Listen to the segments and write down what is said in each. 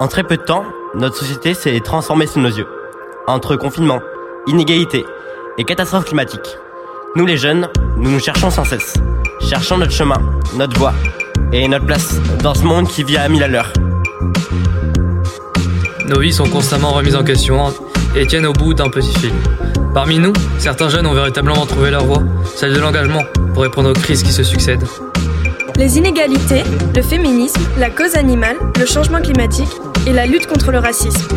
En très peu de temps, notre société s'est transformée sous nos yeux. Entre confinement, inégalité et catastrophes climatiques, nous les jeunes, nous nous cherchons sans cesse. Cherchons notre chemin, notre voie et notre place dans ce monde qui vit à mille à l'heure. Nos vies sont constamment remises en question et tiennent au bout d'un petit fil. Parmi nous, certains jeunes ont véritablement trouvé leur voie, celle de l'engagement, pour répondre aux crises qui se succèdent. Les inégalités, le féminisme, la cause animale, le changement climatique et la lutte contre le racisme.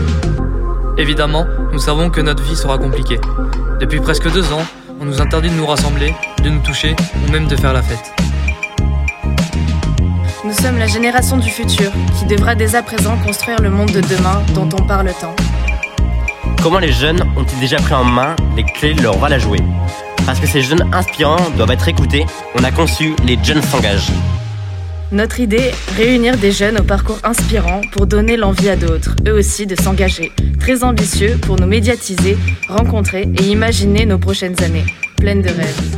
Évidemment, nous savons que notre vie sera compliquée. Depuis presque deux ans, on nous interdit de nous rassembler, de nous toucher ou même de faire la fête. Nous sommes la génération du futur qui devra dès à présent construire le monde de demain dont on parle tant. Comment les jeunes ont-ils déjà pris en main les clés de leur rôle à jouer? Parce que ces jeunes inspirants doivent être écoutés, on a conçu Les Jeunes s'engagent. Notre idée, réunir des jeunes au parcours inspirant pour donner l'envie à d'autres, eux aussi, de s'engager. Très ambitieux pour nous médiatiser, rencontrer et imaginer nos prochaines années, pleines de rêves.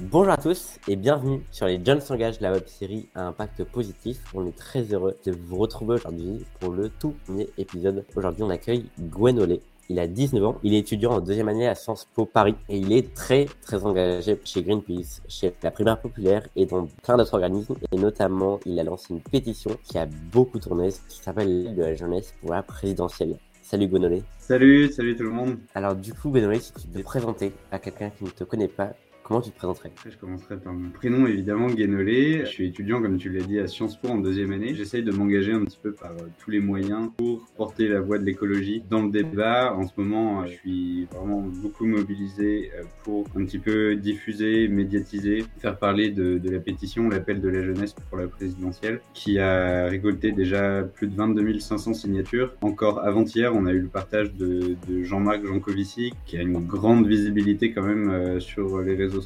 Bonjour à tous et bienvenue sur les Jeunes s'engagent, la web série à impact positif. On est très heureux de vous retrouver aujourd'hui pour le tout premier épisode. Aujourd'hui, on accueille Gwen Olé. Il a 19 ans, il est étudiant en deuxième année à Sciences Po Paris et il est très très engagé chez Greenpeace, chez la Primaire Populaire et dans plein d'autres organismes et notamment il a lancé une pétition qui a beaucoup tourné qui s'appelle l'aide de la jeunesse pour la présidentielle. Salut Gwenolé. Salut, salut tout le monde. Alors du coup Gwenolé, si tu peux te présenter à quelqu'un qui ne te connaît pas, Comment tu te présenterais? Je commencerai par mon prénom, évidemment, Guénolé. Je suis étudiant, comme tu l'as dit, à Sciences Po en deuxième année. J'essaye de m'engager un petit peu par euh, tous les moyens pour porter la voix de l'écologie dans le débat. En ce moment, euh, je suis vraiment beaucoup mobilisé euh, pour un petit peu diffuser, médiatiser, faire parler de, la pétition, l'appel de la jeunesse pour la présidentielle, qui a récolté déjà plus de 22 500 signatures. Encore avant-hier, on a eu le partage de, Jean-Marc Jancovici, qui a une grande visibilité quand même sur les réseaux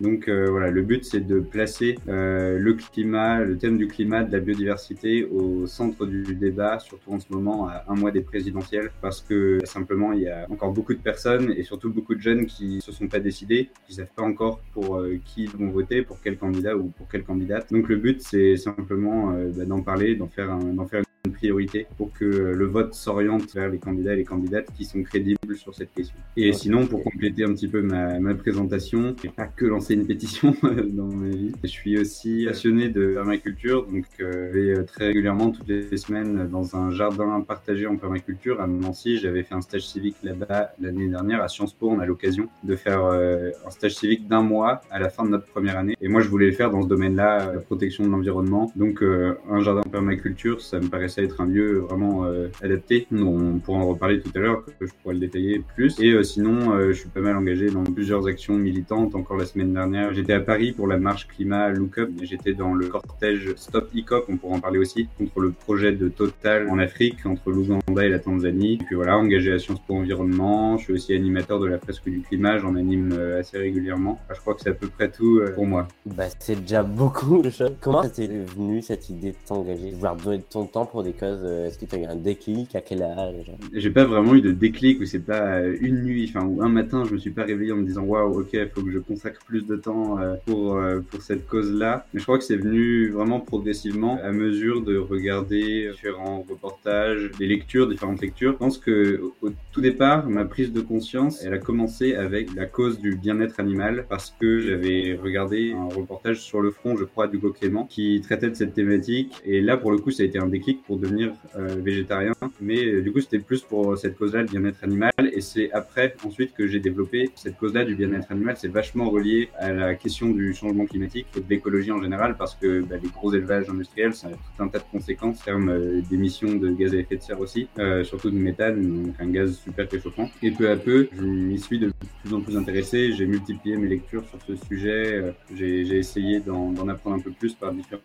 Donc euh, voilà, le but c'est de placer euh, le climat, le thème du climat, de la biodiversité au centre du débat, surtout en ce moment à un mois des présidentielles, parce que simplement il y a encore beaucoup de personnes et surtout beaucoup de jeunes qui se sont pas décidés, qui savent pas encore pour euh, qui ils vont voter, pour quel candidat ou pour quelle candidate. Donc le but c'est simplement bah, d'en parler, d'en faire un, d'en faire une priorité pour que le vote s'oriente vers les candidats et les candidates qui sont crédibles sur cette question. Et sinon, pour compléter un petit peu ma, ma présentation, j'ai pas que lancer une pétition dans ma vie. Je suis aussi passionné de permaculture, donc euh, je vais très régulièrement toutes les semaines dans un jardin partagé en permaculture à Nancy. J'avais fait un stage civique là-bas l'année dernière à Sciences Po. On a l'occasion de faire euh, un stage civique d'un mois à la fin de notre première année. Et moi, je voulais le faire dans ce domaine-là, la protection de l'environnement. Donc, euh, un jardin permaculture, ça me paraissait être un lieu vraiment euh, adapté. On pourra en reparler tout à l'heure, je pourrais le détailler plus. Et euh, sinon, euh, je suis pas mal engagé dans plusieurs actions militantes. Encore la semaine dernière, j'étais à Paris pour la marche climat Look Up. J'étais dans le cortège Stop ICOP, on pourra en parler aussi, contre le projet de Total en Afrique, entre l'Ouganda et la Tanzanie. Et puis voilà, engagé à Sciences Po Environnement. Je suis aussi animateur de la fresque du climat, j'en anime assez régulièrement. je crois que c'est à peu près tout pour moi. Bah, c'est déjà beaucoup. Comment t'es venu cette idée de t'engager, de vouloir donner ton temps pour des euh, est-ce que tu as eu un déclic? À quel âge J'ai pas vraiment eu de déclic où c'est pas une nuit, enfin, ou un matin, je me suis pas réveillé en me disant waouh, ok, faut que je consacre plus de temps euh, pour, euh, pour cette cause-là. Mais je crois que c'est venu vraiment progressivement à mesure de regarder différents reportages, des lectures, différentes lectures. Je pense que au tout départ, ma prise de conscience, elle a commencé avec la cause du bien-être animal parce que j'avais regardé un reportage sur le front, je crois, d'Hugo Clément qui traitait de cette thématique. Et là, pour le coup, ça a été un déclic pour devenir euh, végétarien. Mais euh, du coup, c'était plus pour cette cause-là, le bien-être animal. Et c'est après, ensuite, que j'ai développé cette cause-là du bien-être animal. C'est vachement relié à la question du changement climatique et de l'écologie en général, parce que bah, les gros élevages industriels, ça a tout un tas de conséquences en termes euh, d'émissions de gaz à effet de serre aussi, surtout de méthane, donc un gaz super réchauffant. Et peu à peu, je m'y suis de plus en plus intéressé. J'ai multiplié mes lectures sur ce sujet. J'ai essayé d'en apprendre un peu plus par différents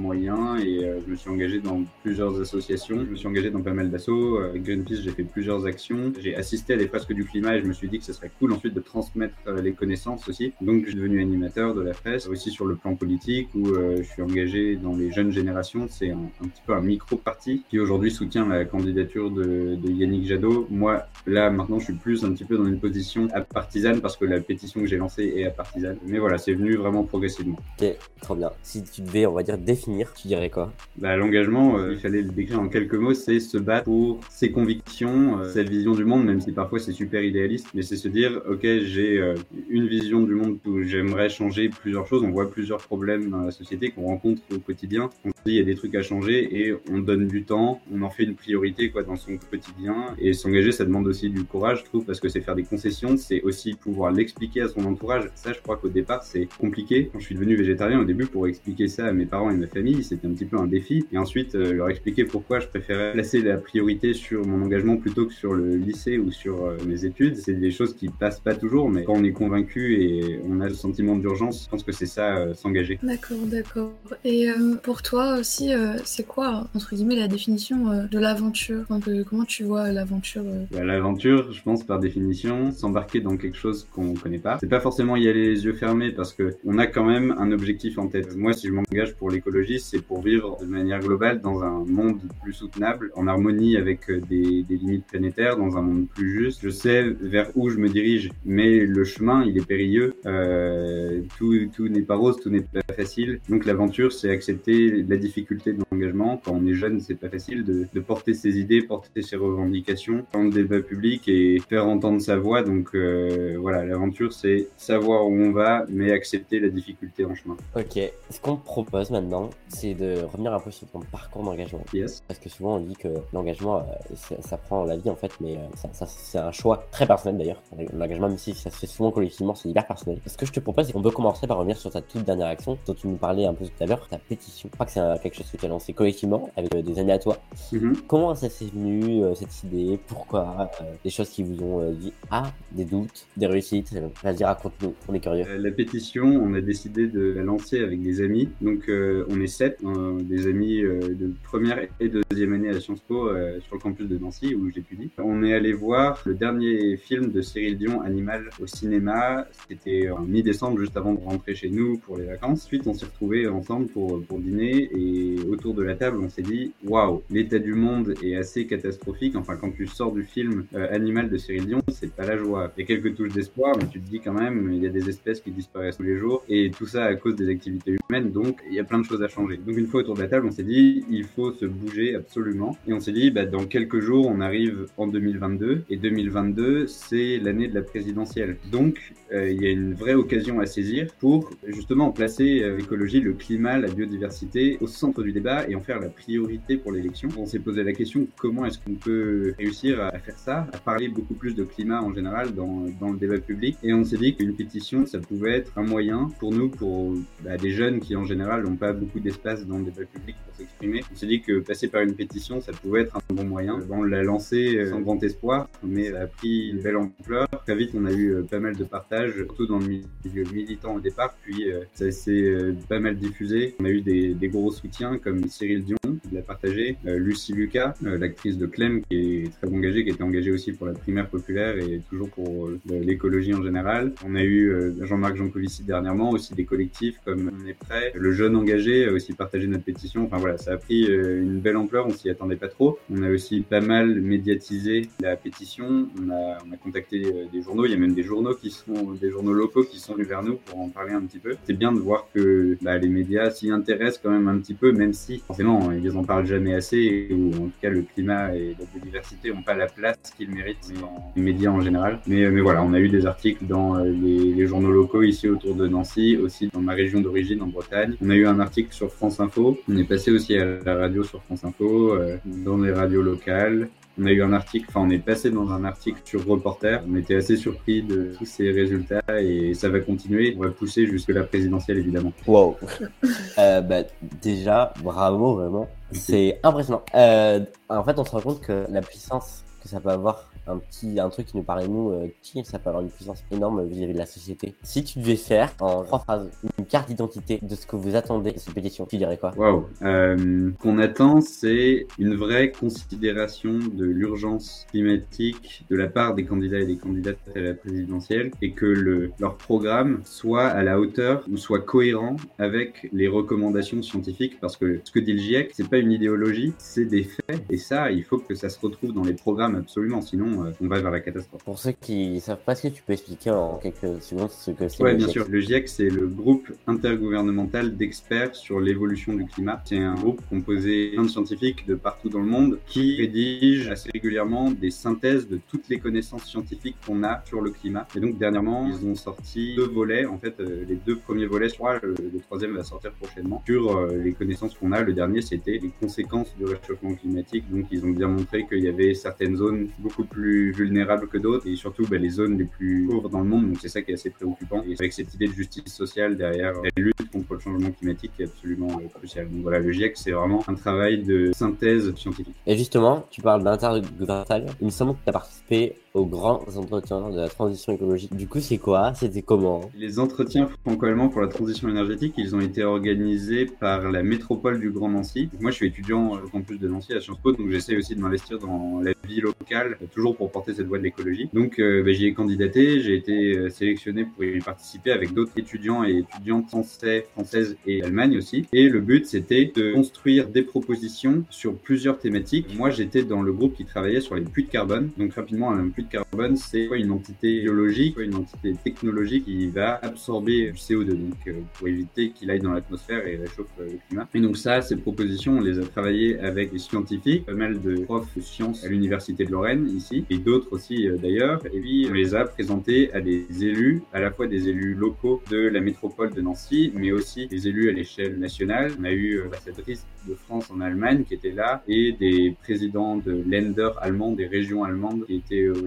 moyens et je me suis engagé dans plusieurs associations je me suis engagé dans pas mal d'assauts. Avec Greenpeace, j'ai fait plusieurs actions. J'ai assisté à des fresques du climat et je me suis dit que ce serait cool ensuite de transmettre euh, les connaissances aussi. Donc, je suis devenu animateur de la fresque, aussi sur le plan politique où euh, je suis engagé dans les jeunes générations. C'est un, petit peu un micro-parti qui aujourd'hui soutient la candidature de, Yannick Jadot. Moi, là, maintenant, je suis plus un petit peu dans une position à partisane parce que la pétition que j'ai lancée est à partisane. Mais voilà, c'est venu vraiment progressivement. Ok, trop bien. Si tu devais, on va dire, définir, tu dirais quoi? Bah, L'engagement, euh, il fallait le décrire en quelques mots, c'est se battre pour ses convictions, euh, sa vision du monde, même si parfois c'est super idéaliste, mais c'est se dire, ok, j'ai euh, une vision du monde où j'aimerais changer plusieurs choses, on voit plusieurs problèmes dans la société qu'on rencontre au quotidien, il y a des trucs à changer et on donne du temps, on en fait une priorité quoi dans son quotidien, et s'engager, ça demande aussi du courage, je trouve, parce que c'est faire des concessions, c'est aussi pouvoir l'expliquer à son entourage. Ça, je crois qu'au départ, c'est compliqué. Quand je suis devenu végétarien, au début, pour expliquer ça à mes parents et ma famille, c'était un petit peu un défi. Et ensuite, euh, leur expliquer pourquoi je préférais placer la priorité sur mon engagement plutôt que sur le lycée ou sur euh, mes études. C'est des choses qui passent pas toujours, mais quand on est convaincu et on a le sentiment d'urgence, je pense que c'est ça, euh, s'engager. D'accord, d'accord. Et pour toi aussi, c'est quoi, entre guillemets, la définition de l'aventure? Comment tu vois l'aventure bah, L'aventure, je pense, par définition, s'embarquer dans quelque chose qu'on connaît pas. C'est pas forcément y aller les yeux fermés parce que on a quand même un objectif en tête. Moi, si je m'engage pour l'écologie, c'est pour vivre de manière globale dans un monde plus soutenable, en harmonie avec euh, des, des, limites planétaires, dans un monde plus juste. Je sais vers où je me dirige, mais le chemin, il est périlleux. Euh, tout tout n'est pas rose, tout n'est pas facile. Donc l'aventure, c'est accepter la difficulté de l'engagement. Quand on est jeune, c'est pas facile de, de, porter ses idées, porter ses revendications dans le débat public et faire entendre sa voix. Donc euh, voilà, l'aventure, c'est savoir où on va, mais accepter la difficulté en chemin. Ok. Ce qu'on propose maintenant, c'est de revenir un peu sur ton parcours d'engagement. Yes. Parce que souvent on dit que l'engagement, euh, ça, prend la vie en fait, mais euh, ça, ça c'est un choix très personnel d'ailleurs. L'engagement, même si ça se fait souvent collectivement, c'est hyper personnel. Ce que je te propose, c'est qu'on peut commencer par revenir sur ta toute dernière action, dont tu nous parlais un peu tout à l'heure, ta pétition. Je crois que c'est quelque chose que tu as lancé collectivement avec euh, des amis à toi. Mm-hmm. Comment ça s'est venu, cette idée? Pourquoi Des choses qui vous ont dit Ah, des doutes, des réussites Vas-y, raconte-nous, on est curieux. la pétition, on a décidé de la lancer avec des amis. Donc, on est sept, des amis de première et deuxième année à Sciences Po sur le campus de Nancy où j'étudie. On est allé voir le dernier film de Cyril Dion, Animal, au cinéma. C'était en mi-décembre, juste avant de rentrer chez nous pour les vacances. Ensuite, on s'est retrouvés ensemble pour, pour dîner et autour de la table, on s'est dit waouh, l'état du monde est assez catastrophique. Enfin, quand tu sors du film Animal de Cyril Dion, c'est pas la joie. Il y a quelques touches d'espoir, mais tu te dis quand même, il y a des espèces qui disparaissent tous les jours et tout ça à cause des activités humaines. Donc, il y a plein de choses à changer. Donc, une fois autour de la table, on s'est dit il faut se bouger absolument. Et on s'est dit, bah, dans quelques jours, on arrive en 2022. Et 2022, c'est l'année de la présidentielle. Donc, euh, il y a une vraie occasion à saisir pour justement placer euh, l'écologie, le climat, la biodiversité au centre du débat et en faire la priorité pour l'élection. On s'est posé la question comment est-ce qu'on peut réussir à faire ça, à parler beaucoup plus de climat en général dans, dans le débat public. Et on s'est dit qu'une pétition, ça pouvait être un moyen pour nous, pour bah, des jeunes qui en général n'ont pas beaucoup d'espace dans le débat public pour s'exprimer. On s'est dit que passer par une pétition, ça pouvait être un bon moyen. On l'a lancé euh, sans grand espoir, mais elle a pris une belle ampleur. Très vite, on a eu pas mal de partages surtout dans le milieu militant au départ, puis euh, ça s'est euh, pas mal diffusé. On a eu des, des, gros soutiens comme Cyril Dion, qui l'a partagé, euh, Lucie Lucas, l'actrice de Clem, qui est très engagée, qui était engagée aussi pour la primaire populaire et toujours pour l'écologie en général. On a eu Jean-Marc Jancovici dernièrement, aussi des collectifs comme On est prêt. Le jeune engagé a aussi partagé notre pétition. Enfin voilà, ça a pris une belle ampleur, on s'y attendait pas trop. On a aussi pas mal médiatisé la pétition. On a, on a contacté des journaux, il y a même des journaux qui sont des journaux locaux qui sont venus vers nous pour en parler un petit peu. C'est bien de voir que bah, les médias s'y intéressent quand même un petit peu, même si forcément ils en parlent jamais assez, ou en tout cas le climat et la biodiversité n'ont pas la place qu'ils méritent dans les médias en général. Mais, mais voilà, on a eu des articles dans euh, les, les, journaux locaux ici autour de Nancy, aussi dans ma région d'origine en Bretagne. On a eu un article sur France Info. On est passé aussi à la radio sur France Info, euh, dans les radios locales. On a eu un article, enfin on est passé dans un article sur Reporter. On était assez surpris de tous ces résultats et ça va continuer. On va pousser jusque la présidentielle évidemment. Wow. euh, bah, déjà, bravo vraiment. C'est impressionnant. Euh, en fait, on se rend compte que la puissance que ça peut avoir un petit un truc qui nous paraît nous euh, petit, ça peut avoir une puissance énorme vis-à-vis de la société. Si tu devais faire en trois phrases une carte d'identité de ce que vous attendez de cette pétition, tu dirais quoi? Waouh. Euh, Qu'on attend, c'est une vraie considération de l'urgence climatique de la part des candidats et des candidates à la présidentielle et que le leur programme soit à la hauteur ou soit cohérent avec les recommandations scientifiques parce que ce que dit le GIEC, c'est pas une idéologie, c'est des faits et ça, il faut que ça se retrouve dans les programmes absolument, sinon euh, on va vers la catastrophe. Pour ceux qui savent pas ce que tu peux expliquer en quelques secondes ce que c'est. Le bien GIEC. sûr. Le GIEC, c'est le groupe intergouvernemental d'experts sur l'évolution du climat. C'est un groupe composé de scientifiques de partout dans le monde qui rédige assez régulièrement des synthèses de toutes les connaissances scientifiques qu'on a sur le climat. Et donc, dernièrement, ils ont sorti deux volets. En fait, euh, les deux premiers volets, je crois, le, le troisième va sortir prochainement, sur euh, les connaissances qu'on a. Le dernier, c'était les conséquences du réchauffement climatique. Donc, ils ont bien montré qu'il y avait certaines zones beaucoup plus vulnérables que d'autres et surtout bah, les zones les plus pauvres dans le monde. Donc, c'est ça qui est assez préoccupant. Et avec cette idée de justice sociale derrière la lutte contre le changement climatique qui est absolument euh, cruciale. Donc, voilà, le GIEC, c'est vraiment un travail de synthèse scientifique. Et justement, tu parles d'intergouvernemental. Il me semble que tu as participé aux grands entretiens de la transition écologique. Du coup, c'est quoi? C'était comment? Les entretiens franco-allemands pour la transition énergétique, ils ont été organisés par la métropole du Grand Nancy. Moi, je suis étudiant au campus de Nancy à Sciences Po, donc j'essaie aussi de m'investir dans la vie locale, toujours pour porter cette voie de l'écologie. Donc, euh, bah, j'y ai candidaté, j'ai été euh, sélectionné pour y participer avec d'autres étudiants et étudiantes français, françaises et Allemagne aussi. Et le but, c'était de construire des propositions sur plusieurs thématiques. Moi, j'étais dans le groupe qui travaillait sur les puits de carbone. Donc, rapidement, un puits carbone, c'est une entité biologique, une entité technologique qui va absorber du CO2, donc euh, pour éviter qu'il aille dans l'atmosphère et réchauffe euh, le climat. Et donc ça, ces propositions, on les a travaillées avec des scientifiques, pas mal de profs de sciences à l'université de Lorraine ici, et d'autres aussi euh, d'ailleurs. Et puis on les a présentées à des élus, à la fois des élus locaux de la métropole de Nancy, mais aussi des élus à l'échelle nationale. On a eu l'ambassadrice de France en Allemagne qui était là, et des présidents de Länder allemands, des régions allemandes qui étaient euh,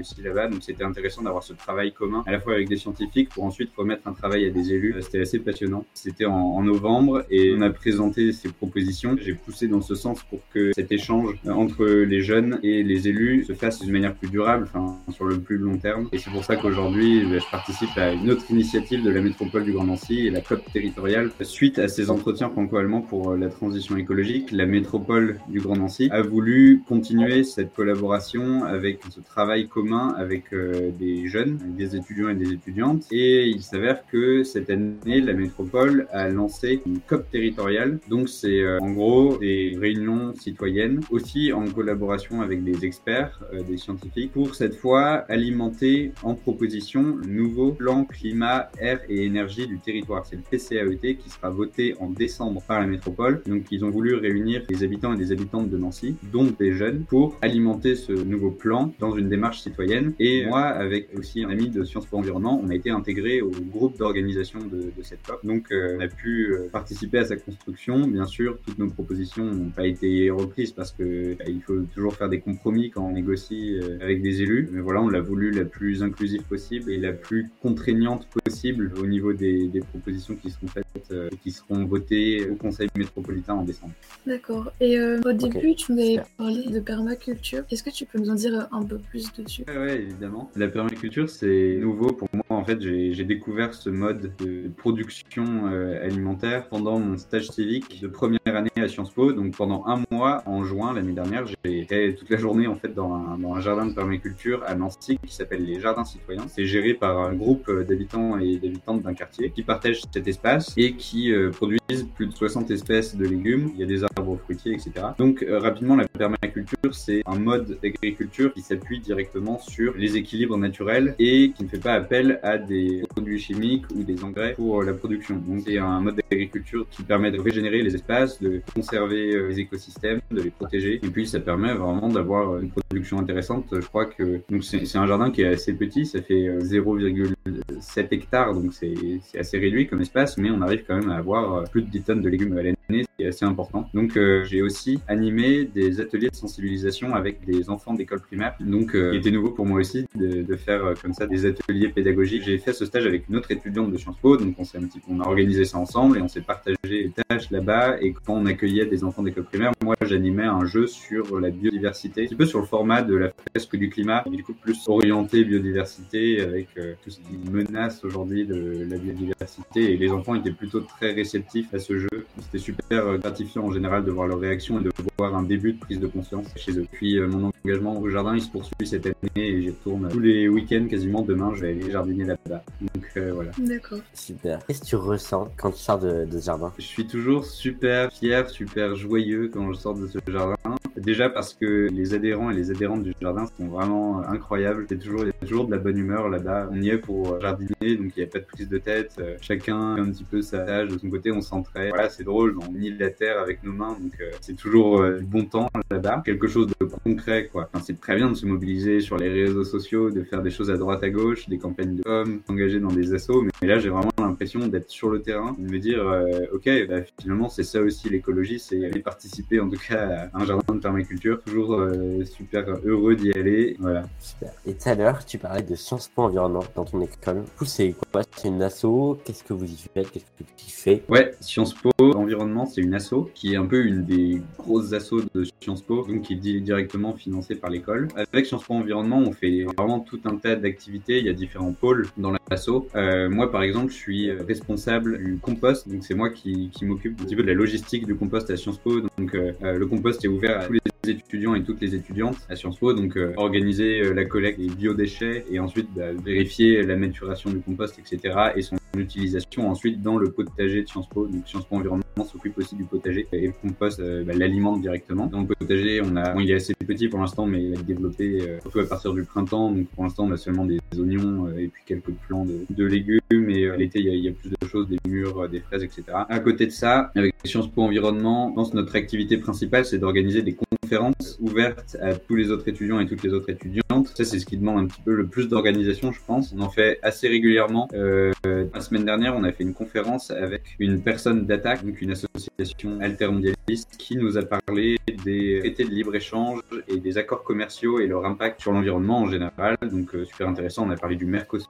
c'était intéressant d'avoir ce travail commun, à la fois avec des scientifiques, pour ensuite remettre un travail à des élus. C'était assez passionnant. C'était en, novembre et on a présenté ces propositions. J'ai poussé dans ce sens pour que cet échange entre les jeunes et les élus se fasse d'une manière plus durable, enfin sur le plus long terme. Et c'est pour ça qu'aujourd'hui, bah, je participe à une autre initiative de la métropole du Grand Nancy et la COP territoriale. Suite à ces entretiens franco-allemands pour euh, la transition écologique, la métropole du Grand Nancy a voulu continuer cette collaboration avec ce travail commun avec euh, des jeunes, avec des étudiants et des étudiantes. Et il s'avère que cette année, la métropole a lancé une COP territoriale. Donc c'est euh, en gros des réunions citoyennes, aussi en collaboration avec des experts, euh, des scientifiques, pour cette fois alimenter en proposition le nouveau plan climat, air et énergie du territoire. C'est le PCAET qui sera voté en décembre par la métropole. Donc ils ont voulu réunir les habitants et des habitantes de Nancy, dont des jeunes, pour alimenter ce nouveau plan dans une démarche citoyenne. Et moi, avec aussi un ami de Sciences Po Environnement, on a été intégré au groupe d'organisation de, de cette COP. Donc euh, on a pu euh, participer à sa construction. Bien sûr, toutes nos propositions n'ont pas été reprises parce que bah, il faut toujours faire des compromis quand on négocie euh, avec des élus. Mais voilà, on l'a voulu la plus inclusive possible et la plus contraignante possible au niveau des, des propositions qui seront faites et qui seront votées au Conseil métropolitain en décembre. D'accord. Et euh, au début, tu m'avais parlé de permaculture. Est-ce que tu peux nous en dire un peu plus dessus? Ouais, ouais, évidemment. La permaculture, c'est nouveau pour moi. En fait, j'ai découvert ce mode de production euh, alimentaire pendant mon stage civique de première année à Sciences Po. Donc, pendant un mois, en juin l'année dernière, j'ai été toute la journée en fait dans un, dans un jardin de permaculture à Nancy qui s'appelle les Jardins Citoyens. C'est géré par un groupe euh, d'habitants et d'habitantes d'un quartier qui partagent cet espace et qui euh, produisent plus de 60 espèces de légumes. Il y a des arbres fruitiers, etc. Donc, euh, rapidement, la permaculture, c'est un mode d'agriculture qui s'appuie directement sur les équilibres naturels et qui ne fait pas appel à des produits chimiques ou des engrais pour la production. Donc, c'est un mode d'agriculture qui permet de régénérer les espaces, de conserver euh, les écosystèmes, de les protéger. Et puis, ça permet vraiment d'avoir une production intéressante. Je crois que donc c'est un jardin qui est assez petit, ça fait euh, 0,7 hectares, donc c'est assez réduit comme espace, mais on arrive quand même à avoir euh, plus de 10 tonnes de légumes à l'année, ce qui est assez important. Donc, euh, j'ai aussi animé des ateliers de sensibilisation avec des enfants d'école primaire. Donc, euh, il était nouveau pour moi aussi de, faire euh, comme ça des ateliers pédagogiques. J'ai fait ce stage avec une autre étudiante de Sciences Po, donc on s'est un petit peu, on a organisé ça ensemble et on s'est partagé les tâches là-bas. Et quand on accueillait des enfants d'école primaire, moi, j'animais un jeu sur la biodiversité, un petit peu sur le format de la fresque du climat, mais du coup plus orienté biodiversité avec euh, tout ce qui menace aujourd'hui de la biodiversité. Et les enfants étaient plutôt très réceptifs à ce jeu. C'était super euh, gratifiant en général de voir leur réaction et de voir un début de prise de conscience chez eux. Puis euh, mon engagement au jardin, il se poursuit cette année et j'y retourne tous les week-ends quasiment. Demain, je vais aller jardiner là-bas. Donc euh, voilà. D'accord. Super. Qu'est-ce que tu ressens quand tu sors de, de ce jardin? Je suis toujours super fier, super joyeux quand je sors de ce jardin Déjà parce que les adhérents et les adhérentes du jardin sont vraiment incroyables. C'est toujours, il y a toujours de la bonne humeur là-bas. On y est pour jardiner, donc il n'y a pas de prise de tête. Chacun fait un petit peu sa tâche de son côté, on s'entraide. Voilà, c'est drôle, on nie la terre avec nos mains, donc c'est toujours du bon temps là-bas. Quelque chose de concret, quoi. Enfin, c'est très bien de se mobiliser sur les réseaux sociaux, de faire des choses à droite à gauche, des campagnes de com, s'engager dans des assos, mais là j'ai vraiment l'impression d'être sur le terrain, de me dire euh, ok, bah, finalement c'est ça aussi l'écologie, c'est aller participer en tout cas à un jardin de permaculture, toujours euh, super heureux d'y aller, voilà. Super. Et tout à l'heure tu parlais de Sciences Po Environnement dans ton école. Du coup c'est quoi? C'est une asso? Qu'est-ce que vous y faites? Qu'est-ce que tu fais? Ouais, Sciences Po Environnement c'est une asso qui est un peu une des grosses assos de Sciences Po, donc qui est directement financée par l'école. Avec Sciences Po Environnement on fait vraiment tout un tas d'activités, il y a différents pôles dans l'asso. Euh, moi par exemple je suis responsable du compost. Donc c'est moi qui, qui m'occupe un petit peu de la logistique du compost à Sciences Po. Donc euh, le compost est ouvert à tous les with étudiants et toutes les étudiantes à Sciences Po. Donc euh, organiser euh, la collecte des biodéchets et ensuite bah, vérifier la maturation du compost, etc. et son utilisation ensuite dans le potager de Sciences Po. Donc Sciences Po Environnement s'occupe aussi du potager et le compost bah, l'alimente directement. Dans le potager, on a, bon, il est assez petit pour l'instant, mais il va être développé surtout à partir du printemps. Donc pour l'instant, on a seulement des oignons et puis quelques plants de, de légumes. Et l'été, il, il y, a plus de choses, des murs, des fraises, etc. À côté de ça, avec Sciences Po Environnement, je pense notre activité principale, c'est d'organiser des conférences ouvertes à tous les autres étudiants et toutes les autres étudiantes. Ça, c'est ce qui demande un petit peu le plus d'organisation, je pense. On en fait assez régulièrement. Euh, la semaine dernière, on a fait une conférence avec une personne d'attaque, donc une association altermondialiste, qui nous a parlé des traités de libre-échange et des accords commerciaux et leur impact sur l'environnement en général. Donc, euh, super intéressant. On a parlé du Mercosur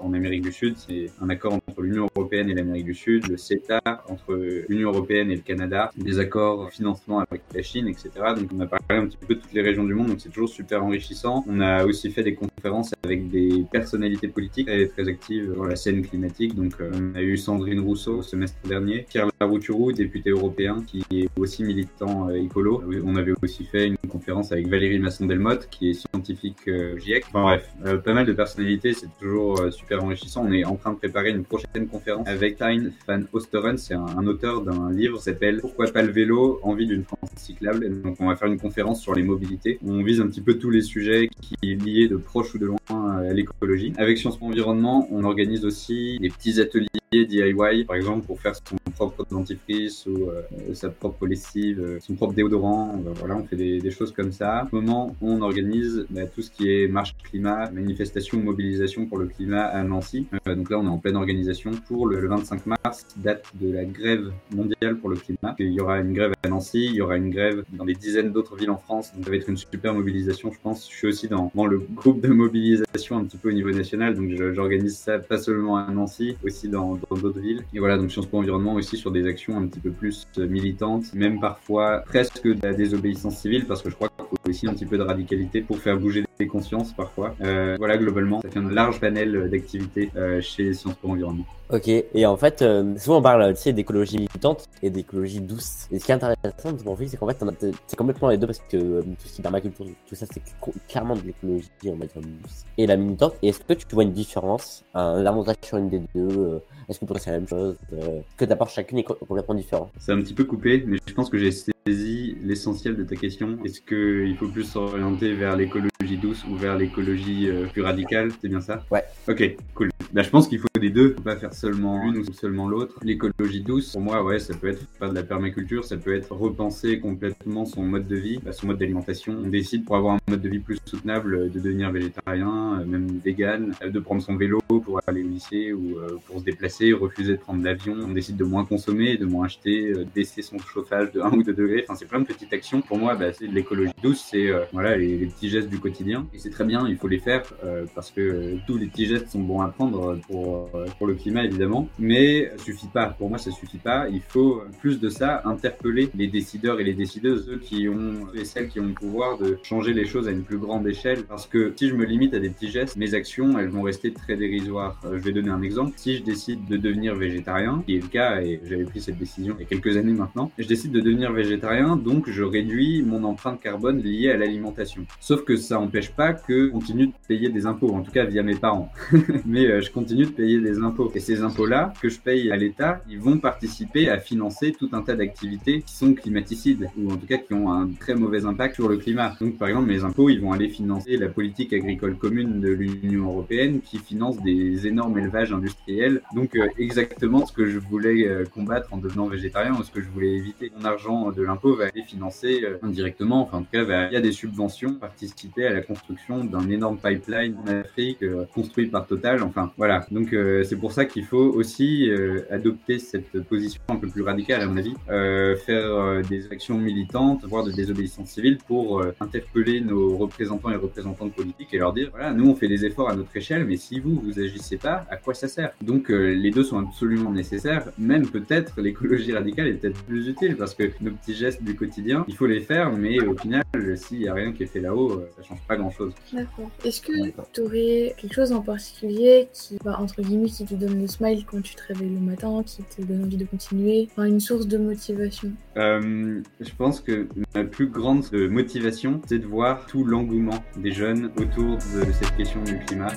en Amérique du Sud. C'est un accord entre l'Union européenne et l'Amérique du Sud. Le CETA entre l'Union européenne et le Canada. Des accords financement avec la Chine, etc. Donc, on a parlé un petit peu de toutes les régions du monde. Donc, c'est toujours super enrichissant. On a aussi fait des conférences avec des personnalités politiques très, très actives dans la scène climatique. Donc, euh, on a eu Sandrine Rousseau au semestre dernier, Pierre Larouturou, député européen, qui est aussi militant euh, écolo. On avait aussi fait une conférence avec Valérie Masson-Delmotte, qui est scientifique euh, GIEC. Enfin bref, pas mal de personnalités, c'est toujours super enrichissant. On est en train de préparer une prochaine conférence avec Tyne Van Osteren, c'est un, un, auteur d'un livre qui s'appelle Pourquoi pas le vélo? Envie d'une France cyclable. donc on va faire une conférence sur les mobilités. On vise un petit peu tous les sujets qui sont liés de proche ou de loin à l'écologie. Avec Sciences Po Environnement, on organise aussi des petits ateliers DIY, par exemple, pour faire son propre dentifrice ou euh, sa propre lessive, euh, son propre déodorant. Euh, voilà, on fait des, des, choses comme ça. Au moment, on organise bah, tout ce qui est marche climat, manifestation, mobilisation pour le climat à Nancy. donc là, on est en pleine organisation pour le, le, 25 mars, date de la grève mondiale pour le climat. Il y aura une grève à Nancy, il y aura une grève dans des dizaines d'autres villes en France. Donc ça va être une super mobilisation, je pense. Je suis aussi dans, dans le groupe de mobilisation un petit peu au niveau national, donc j'organise ça pas seulement à Nancy, aussi dans d'autres villes. Et voilà, donc Sciences Po Environnement aussi sur des actions un petit peu plus euh, militantes, même parfois presque de la désobéissance civile, parce que je crois qu'il faut aussi un petit peu de radicalité pour faire bouger les consciences parfois. Euh, voilà, globalement, ça fait un large panel d'activités euh, chez Sciences Po Environnement. Ok, et en fait, euh, souvent on parle tu sais, d'écologie militante et d'écologie douce. Et ce qui est intéressant de mon c'est qu'en fait, c'est complètement les deux parce que euh, tout ce qui est permaculture, tout ça, c'est clairement de l'écologie, on va dire douce. Et la militante, est-ce que tu vois une différence, un avantage sur une des deux euh, Est-ce que pour c'est la même chose Que d'abord chacune est complètement différente C'est un petit peu coupé, mais je pense que j'ai saisi l'essentiel de ta question. Est-ce qu'il faut plus s'orienter vers l'écologie douce ou vers l'écologie plus radicale? C'est bien ça? Ouais. Ok, cool. Bah, je pense qu'il faut des deux, faut pas faire seulement une ou seulement l'autre. L'écologie douce, pour moi, ouais, ça peut être pas de la permaculture, ça peut être repenser complètement son mode de vie, bah, son mode d'alimentation. On décide pour avoir un mode de vie plus soutenable de devenir végétarien, euh, même vegan, euh, de prendre son vélo pour aller au lycée ou euh, pour se déplacer, refuser de prendre l'avion. On décide de moins consommer, de moins acheter, baisser son chauffage de 1 ou 2 degrés. Enfin, c'est plein de petites actions. Pour moi, bah, c'est de l'écologie douce, c'est voilà les, petits gestes du quotidien. Et c'est très bien, il faut les faire parce que tous les petits gestes sont bons à prendre pour, pour le climat évidemment, mais ça suffit pas. Pour moi, ça suffit pas. Il faut plus de ça interpeller les décideurs et les décideuses, ceux qui ont et celles qui ont le pouvoir de changer les choses à une plus grande échelle. Parce que si je me limite à des petits gestes, mes actions, elles vont rester très dérisoires. Euh, je vais donner un exemple. Si je décide de devenir végétarien, qui est le cas, et j'avais pris cette décision il y a quelques années maintenant, je décide de devenir végétarien, donc je réduis mon empreinte carbone liée à l'alimentation. Sauf que ça n'empêche pas que je continue de payer des impôts, en tout cas via mes parents. mais euh, je continue de payer des impôts. Et ces impôts-là, que je paye à l'État, ils vont participer à financer tout un tas d'activités qui sont climaticides, ou en tout cas qui ont un très mauvais impact sur le climat. Donc par exemple, mes impôts, ils vont aller financer la politique agricole commune de l'Union européenne qui finance des énormes élevages industriels. Donc euh, exactement ce que je voulais euh, combattre en devenant végétarien ou ce que je voulais éviter. Mon argent de l'impôt va aller financer euh, indirectement, enfin en tout cas, va, il y a des subventions, participer à la construction d'un énorme pipeline en Afrique construit par Total. Enfin voilà. Donc c'est pour ça qu'il faut aussi adopter cette position un peu plus radicale à mon avis, faire des actions militantes, voire de désobéissance civile pour interpeller nos représentants et représentantes politiques et leur dire voilà, nous on fait des efforts à notre échelle, mais si vous vous agissez pas, à quoi ça sert? Donc les deux sont absolument nécessaires. Même peut-être l'écologie radicale est peut-être plus utile parce que nos petits gestes du quotidien, il faut les faire, mais au final, s'il n'y a rien qui est fait là-haut, euh, ça change pas grand-chose. D'accord. Est-ce que tu aurais quelque chose en particulier qui, bah, entre guillemets, qui te donne le smile quand tu te réveilles le matin, qui te donne envie de continuer, enfin, une source de motivation? Euh, Je pense que ma plus grande motivation, c'est de voir tout l'engouement des jeunes autour de cette question du climat.